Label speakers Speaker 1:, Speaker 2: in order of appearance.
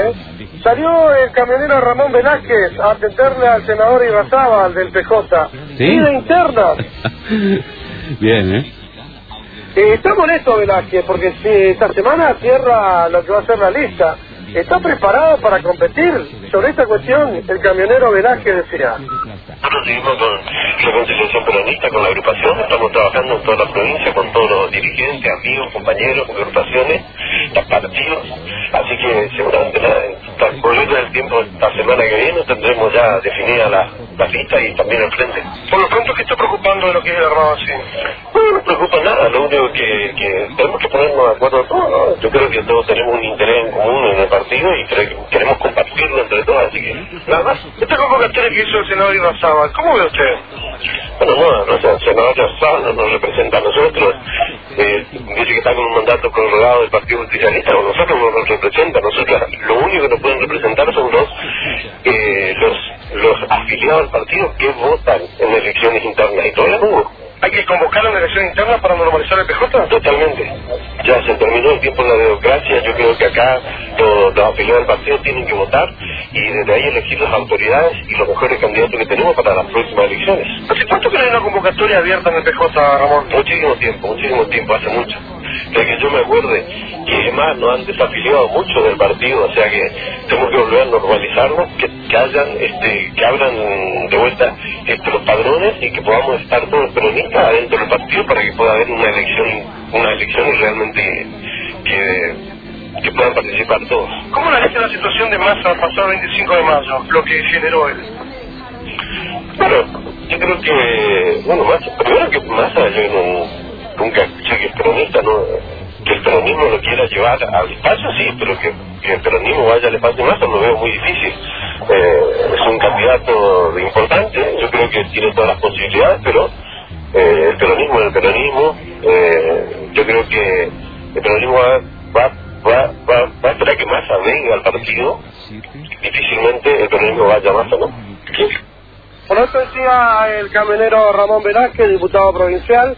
Speaker 1: ¿eh? Salió el camionero Ramón Velázquez a atenderle al senador Ibazábal del PJ.
Speaker 2: ¿Sí?
Speaker 1: Vida interna.
Speaker 2: Bien, ¿eh?
Speaker 1: Eh, está molesto Velázquez porque si esta semana cierra lo que va a ser la lista. ¿Está preparado para competir? Sobre esta cuestión, el camionero Velázquez decía.
Speaker 3: Nosotros seguimos con reconciliación peronista, con la agrupación, estamos trabajando en toda la provincia con todos los dirigentes, amigos, compañeros, agrupaciones, los partidos, así que seguramente en el del tiempo, esta semana que viene, tendremos ya definida la, la lista y también el frente.
Speaker 1: Por lo pronto, ¿qué está preocupando de lo que es el armado así?
Speaker 3: No, no preocupa nada, lo único que, que tenemos que ponernos de acuerdo todos, ¿no? Yo creo que todos tenemos un interés en común en el partido y queremos compartirlo entre todos, así que nada más.
Speaker 1: Esta convocatoria que hizo el senador Ibazábal, ¿cómo ve usted?
Speaker 3: Bueno, no, no el senador Yarzán no nos representa a nosotros, eh, dice que está con un mandato prorrogado del Justicialista, a nosotros no nos representa, nosotros lo único que nos pueden representar son los, eh, los, los afiliados al partido que votan en elecciones internas y todavía no hubo.
Speaker 1: ¿Hay que convocar una elección interna para normalizar el PJ?
Speaker 3: Totalmente. Ya se terminó el tiempo de la democracia. Yo creo que acá los, los afiliados al partido tienen que votar y desde ahí elegir las autoridades y los mejores candidatos que tenemos para las próximas elecciones.
Speaker 1: ¿Hace cuánto que no hay una convocatoria abierta en el PJ, Ramón?
Speaker 3: Muchísimo tiempo, muchísimo tiempo, hace mucho. De que yo me acuerde que además nos han desafiliado mucho del partido, o sea que tenemos que volver a normalizarnos, que, que hayan, este, que abran de vuelta este, los padrones y que podamos estar todos peronistas adentro del partido para que pueda haber una elección, una elección realmente que, que puedan participar todos.
Speaker 1: ¿Cómo analiza la situación de Massa pasado el 25 de mayo, lo que generó él?
Speaker 3: Bueno, yo creo que, bueno, más, primero que Massa yo no, nunca peronista no, que el peronismo lo quiera llevar al espacio, sí, pero que, el peronismo vaya al espacio Massa lo veo muy difícil. Eh, es un candidato importante, yo creo que tiene todas las posibilidades, pero eh, el peronismo el peronismo, eh, yo creo que el peronismo va, va, va, va, va a esperar que Massa venga al partido, difícilmente el peronismo vaya a Massa, ¿no?
Speaker 1: Por eso decía el camionero Ramón Velázquez, diputado provincial.